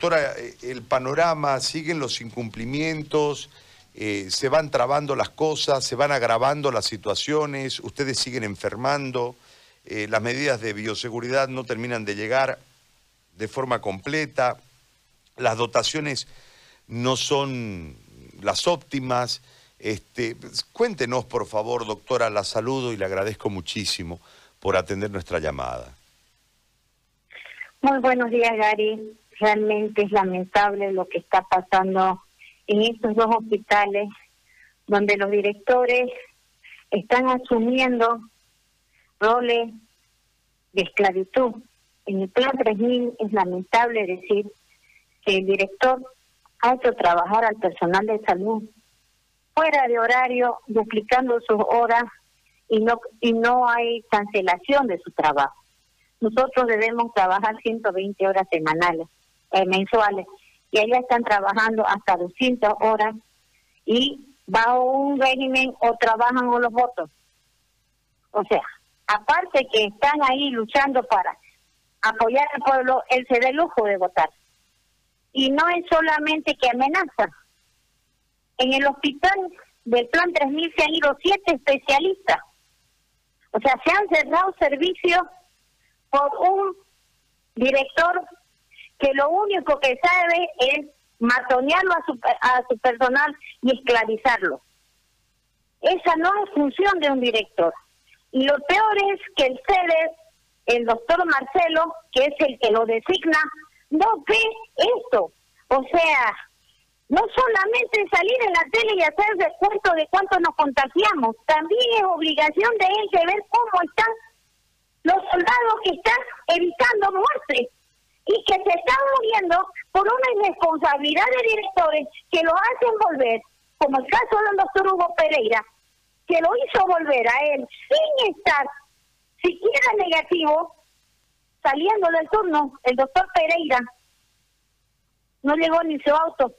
Doctora, eh, el panorama, siguen los incumplimientos, eh, se van trabando las cosas, se van agravando las situaciones, ustedes siguen enfermando, eh, las medidas de bioseguridad no terminan de llegar de forma completa, las dotaciones no son las óptimas. Este, cuéntenos, por favor, doctora, la saludo y le agradezco muchísimo por atender nuestra llamada. Muy buenos días, Gary realmente es lamentable lo que está pasando en estos dos hospitales, donde los directores están asumiendo roles de esclavitud. En el plan 3000 es lamentable decir que el director ha hecho trabajar al personal de salud fuera de horario, duplicando sus horas y no y no hay cancelación de su trabajo. Nosotros debemos trabajar 120 horas semanales eh, mensuales y allá están trabajando hasta 200 horas y va un régimen o trabajan o los votos. O sea, aparte que están ahí luchando para apoyar al pueblo, él se da lujo de votar. Y no es solamente que amenaza. En el hospital del Plan 3000 se han ido siete especialistas. O sea, se han cerrado servicios por un director que lo único que sabe es matonearlo a su, a su personal y esclavizarlo. Esa no es función de un director. Y lo peor es que el CEDES, el doctor Marcelo, que es el que lo designa, no ve esto. O sea, no solamente salir en la tele y hacer recuento de cuánto nos contagiamos, también es obligación de él de ver cómo están los soldados que están evitando muertes y que se están muriendo por una irresponsabilidad de directores que lo hacen volver, como el caso del doctor Hugo Pereira, que lo hizo volver a él sin estar siquiera negativo, saliendo del turno, el doctor Pereira no llegó ni su auto,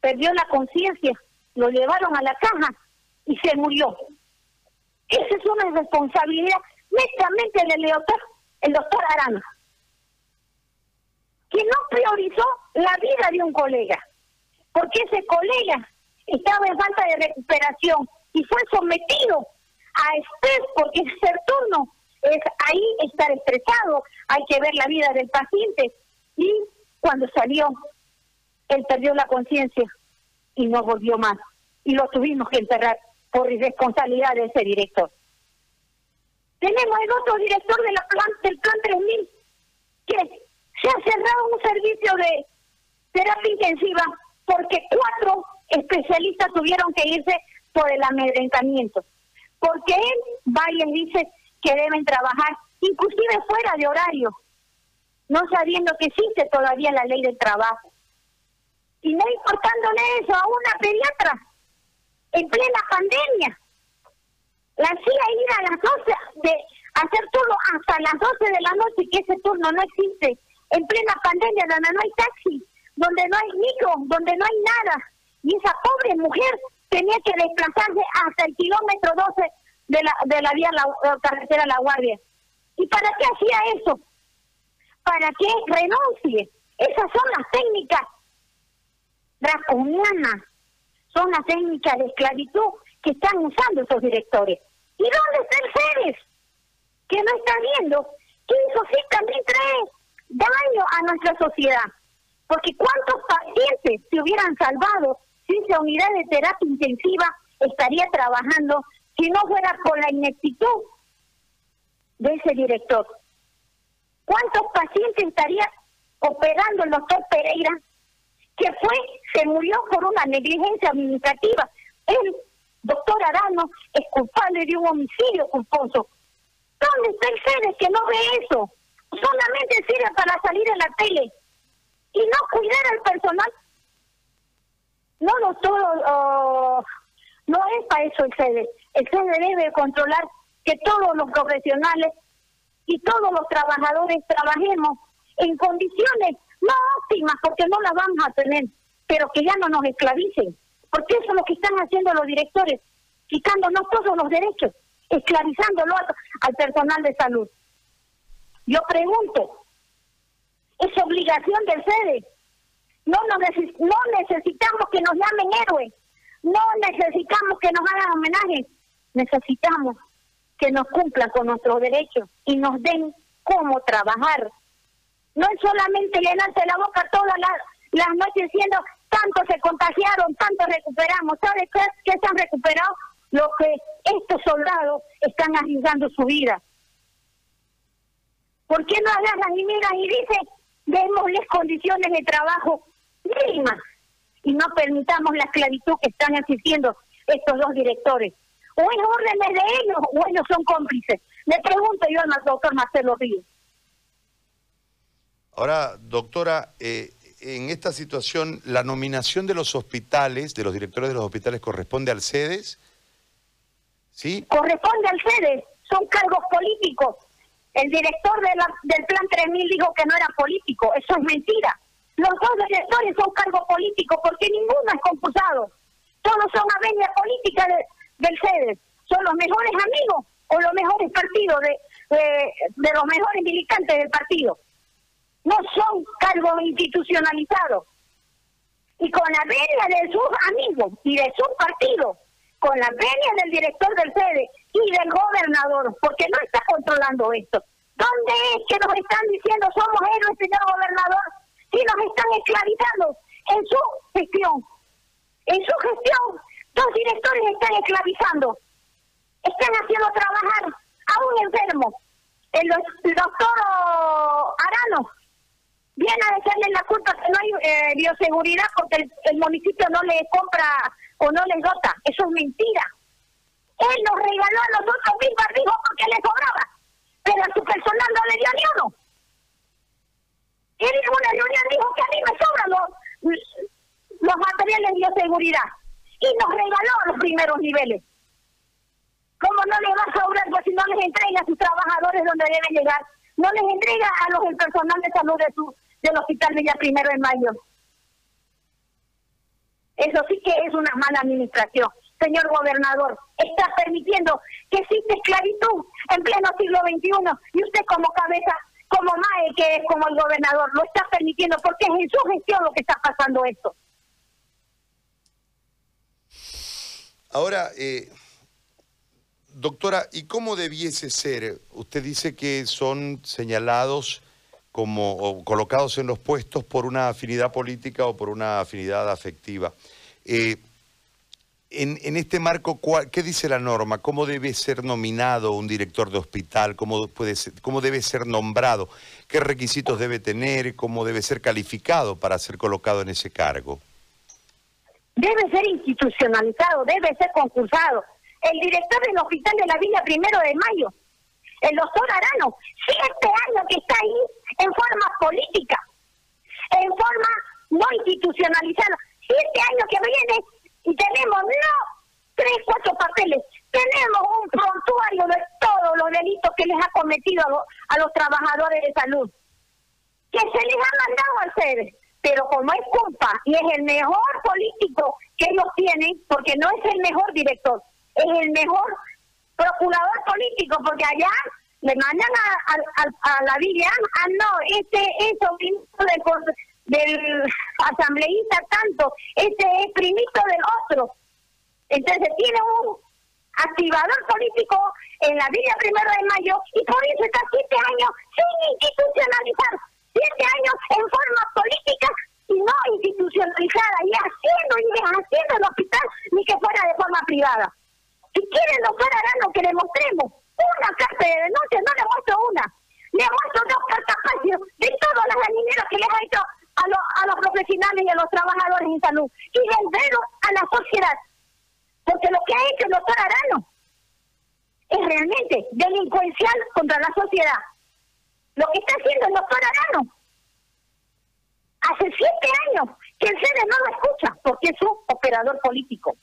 perdió la conciencia, lo llevaron a la caja y se murió. Esa es una irresponsabilidad netamente del doctor, el doctor Arana que no priorizó la vida de un colega, porque ese colega estaba en falta de recuperación y fue sometido a estrés porque ser turno es ahí estar estresado, hay que ver la vida del paciente y cuando salió él perdió la conciencia y no volvió más y lo tuvimos que enterrar por irresponsabilidad de ese director. Tenemos el otro director de la plan, del plan 3000 que se ha cerrado un servicio de terapia intensiva porque cuatro especialistas tuvieron que irse por el amedrentamiento. Porque él va y dice que deben trabajar inclusive fuera de horario, no sabiendo que existe todavía la ley del trabajo. Y no importándole eso a una pediatra en plena pandemia. La hacía ir a las 12 de hacer turno hasta las 12 de la noche, que ese turno no existe en plena pandemia, donde no hay taxi, donde no hay micro, donde no hay nada. Y esa pobre mujer tenía que desplazarse hasta el kilómetro 12 de la, de la vía la, carretera La Guardia. ¿Y para qué hacía eso? Para que renuncie. Esas son las técnicas draconianas, son las técnicas de esclavitud que están usando esos directores. ¿Y dónde está el? Que no está viendo que eso sí también trae daño a nuestra sociedad. Porque cuántos pacientes se hubieran salvado si esa unidad de terapia intensiva estaría trabajando si no fuera por la ineptitud de ese director. ¿Cuántos pacientes estaría operando el doctor Pereira que fue, se murió por una negligencia administrativa? El doctor Arano es culpable de un homicidio culposo. ¿Dónde está el FEDES que no ve eso? Solamente sirve para salir en la tele y no cuidar al personal. No, no es para eso el sede. El sede debe controlar que todos los profesionales y todos los trabajadores trabajemos en condiciones no óptimas, porque no las vamos a tener, pero que ya no nos esclavicen, porque eso es lo que están haciendo los directores, quitándonos todos los derechos, esclavizándolo al personal de salud. Yo pregunto, ¿es obligación del sede No, no necesitamos que nos llamen héroes, no necesitamos que nos hagan homenaje, necesitamos que nos cumplan con nuestros derechos y nos den cómo trabajar. No es solamente llenarse la boca todas las, las noches diciendo tanto se contagiaron, tanto recuperamos. ¿Sabes qué se han recuperado? Lo que estos soldados están arriesgando su vida. ¿Por qué no agarran y miran y dicen, démosles condiciones de trabajo mínimas y no permitamos la esclavitud que están asistiendo estos dos directores? ¿O es órdenes de ellos o ellos son cómplices? Le pregunto yo al doctor Marcelo Ríos. Ahora, doctora, eh, en esta situación, ¿la nominación de los hospitales, de los directores de los hospitales, corresponde al CEDES? ¿Sí? Corresponde al CEDES, son cargos políticos. El director de del Plan 3000 dijo que no era político, eso es mentira. Los dos directores son cargos políticos porque ninguno es concursado. Todos son aveñas políticas del CEDES. Son los mejores amigos o los mejores partidos de, de, los mejores militantes del partido. No son cargos institucionalizados. Y con la venia de sus amigos y de su partido, con la venia del director del CEDES y del gobernador, porque no está controlando esto. ¿Dónde es que nos están diciendo somos héroes, señor gobernador? Si nos están esclavizando en su gestión. En su gestión, dos directores están esclavizando están haciendo trabajar a un enfermo. El, doctor Arano viene a decirle la culpa que no hay eh, bioseguridad porque el, municipio no le compra o no le dota. Eso es mentira. Él nos regaló a nosotros mil barbijos porque le cobraba, pero a su personal no le dio ni uno. Él en una reunión dijo que a mí me sobran los, materiales de bioseguridad y nos regaló los primeros niveles. ¿Cómo no le va a sobrar pues, si no les entrega a sus trabajadores donde deben llegar? No les entrega a los el personal de salud de su, del Hospital Villa Primero de Mayo. Eso sí que es una mala administración. Señor gobernador, está permitiendo que existe esclavitud en pleno siglo XXI y usted como cabeza, como MAE, que es como el gobernador, lo está permitiendo porque es en su gestión lo que está pasando esto. Ahora, eh, Doctora, ¿y cómo debiese ser? Usted dice que son señalados como colocados en los puestos por una afinidad política o por una afinidad afectiva. Eh, en, este marco, ¿qué dice la norma? ¿Cómo debe ser nominado un director de hospital? ¿Cómo, puede ¿Cómo debe ser nombrado? ¿Qué requisitos debe tener? ¿Cómo debe ser calificado para ser colocado en ese cargo? Debe ser institucionalizado, debe ser concursado el director del hospital de la Villa Primero de Mayo, el doctor Arano, siete años que está ahí en forma política, en forma no institucionalizada, siete años que viene y tenemos no tres, cuatro papeles, tenemos un prontuario de todos los delitos que les ha cometido a, los trabajadores de salud, que se les ha mandado a hacer, pero como es culpa y es el mejor político que ellos tienen, porque no es el mejor director, es el mejor procurador político, porque allá le mandan a, a, la Biblia, ah, no, este es sobrino del, asambleísta tanto, este es primito del otro. Entonces tiene un activador político en la Villa Primero de Mayo y por eso está siete años sin institucionalizar, siete años en forma política y no institucionalizada y haciendo y deshaciendo el hospital ni que fuera de forma privada. Si quieren Arano que le mostremos una carta de denuncia, no le muestro una. Le muestro dos cartas de todas las dañineras que les ha hecho a, a los profesionales y a los trabajadores en salud. Y del a la sociedad. Porque lo que ha hecho el doctor Arano es realmente delincuencial contra la sociedad. Lo que está haciendo el doctor Arano hace siete años que el CEDE no lo escucha porque es un operador político.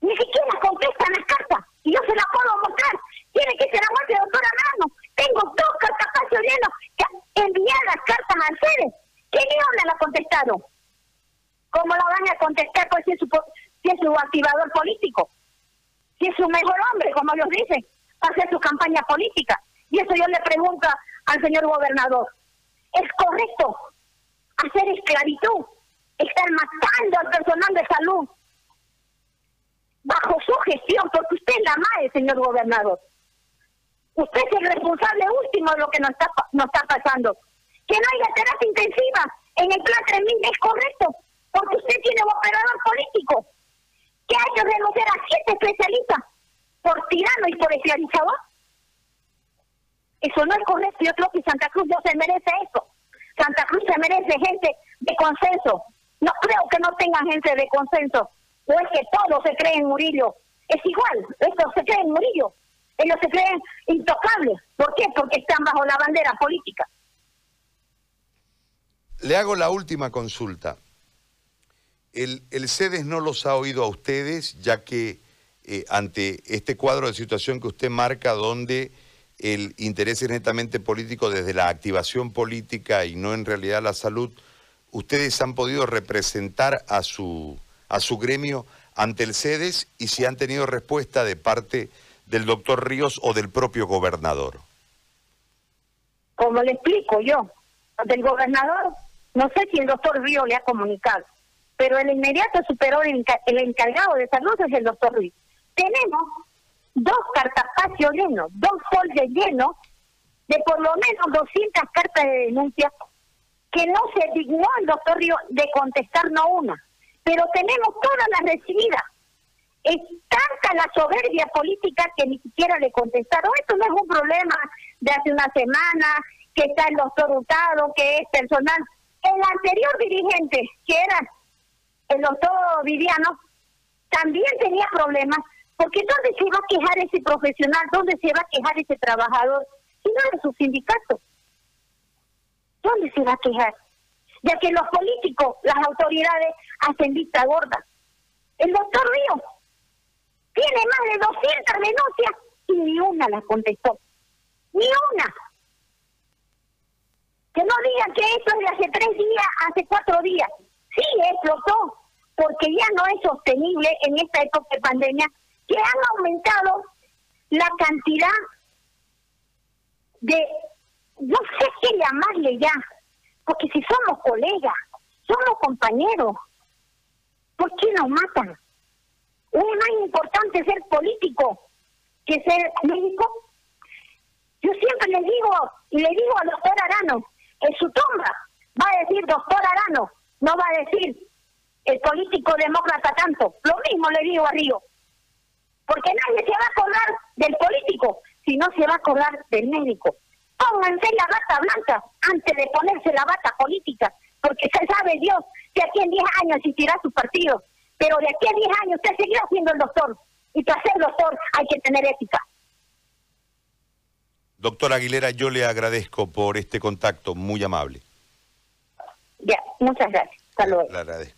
Ni siquiera contestan las cartas. Y yo se las puedo mostrar. Tiene que ser la muerte de doctora Mano. Tengo dos cartas llenos que enviar las cartas al CEDES. Que ni una la contestaron. ¿Cómo la van a contestar pues, si, es su, si es su activador político? Si es su mejor hombre, como ellos dicen, para hacer su campaña política. Y eso yo le pregunto al señor gobernador. ¿Es correcto hacer esclavitud, estar matando al personal de salud bajo su gestión, porque usted es la madre, señor gobernador. Usted es el responsable último de lo que nos está, nos está pasando. Que no haya terapia intensiva en el plan 3000 es correcto, porque usted tiene un operador político que hay que renunciar a siete especialistas por tirano y por esclavizador. Eso no es correcto. Yo creo que Santa Cruz no se merece eso. Santa Cruz se merece gente de consenso. No creo que no tengan gente de consenso. O es que todos se creen Murillo. Es igual, estos se creen Murillo. Ellos se creen intocables. ¿Por qué? Porque están bajo la bandera política. Le hago la última consulta. El, el CEDES no los ha oído a ustedes, ya que eh, ante este cuadro de situación que usted marca, donde el interés es netamente político desde la activación política y no en realidad la salud, ustedes han podido representar a su, a su gremio ante el CEDES y si han tenido respuesta de parte del doctor Ríos o del propio gobernador. Como le explico yo, del gobernador, no sé si el doctor Ríos le ha comunicado, pero el inmediato superó el, encargado de salud es el doctor Ríos. Tenemos dos cartapacios llenos, dos folders llenos de por lo menos 200 cartas de denuncia que no se dignó el doctor Ríos de contestar no una, pero tenemos todas las recibidas es tanta la soberbia política que ni siquiera le contestaron. Esto no es un problema de hace una semana, que está el doctor Hurtado, que es personal. El anterior dirigente, que era el doctor Viviano, también tenía problemas, porque ¿dónde se va a quejar ese profesional? ¿Dónde se va a quejar ese trabajador? Si no es su sindicato. ¿Dónde se va a quejar? Ya que los políticos, las autoridades, hacen vista gorda. El doctor Río tiene más de 200 denuncias y ni una la contestó. Ni una. Que no digan que esto es de hace tres días, hace cuatro días. Sí, explotó, porque ya no es sostenible en esta época de pandemia, que han aumentado la cantidad de, no sé qué llamarle ya, porque si somos colegas, somos compañeros, ¿por qué nos matan? es más importante ser político que ser médico. Yo siempre le digo, y le digo al doctor Arano, en su tumba va a decir doctor Arano, no va a decir el político demócrata tanto. Lo mismo le digo a Río. Porque nadie se va a acordar del político, sino se va a acordar del médico. Pónganse la bata blanca antes de ponerse la bata política, porque se sabe Dios que aquí en 10 años existirá su partido pero de aquí a 10 años usted seguirá siendo el doctor. Y para ser doctor hay que tener ética. Doctor Aguilera, yo le agradezco por este contacto muy amable. Ya, muchas gracias. Hasta luego. Le agradezco.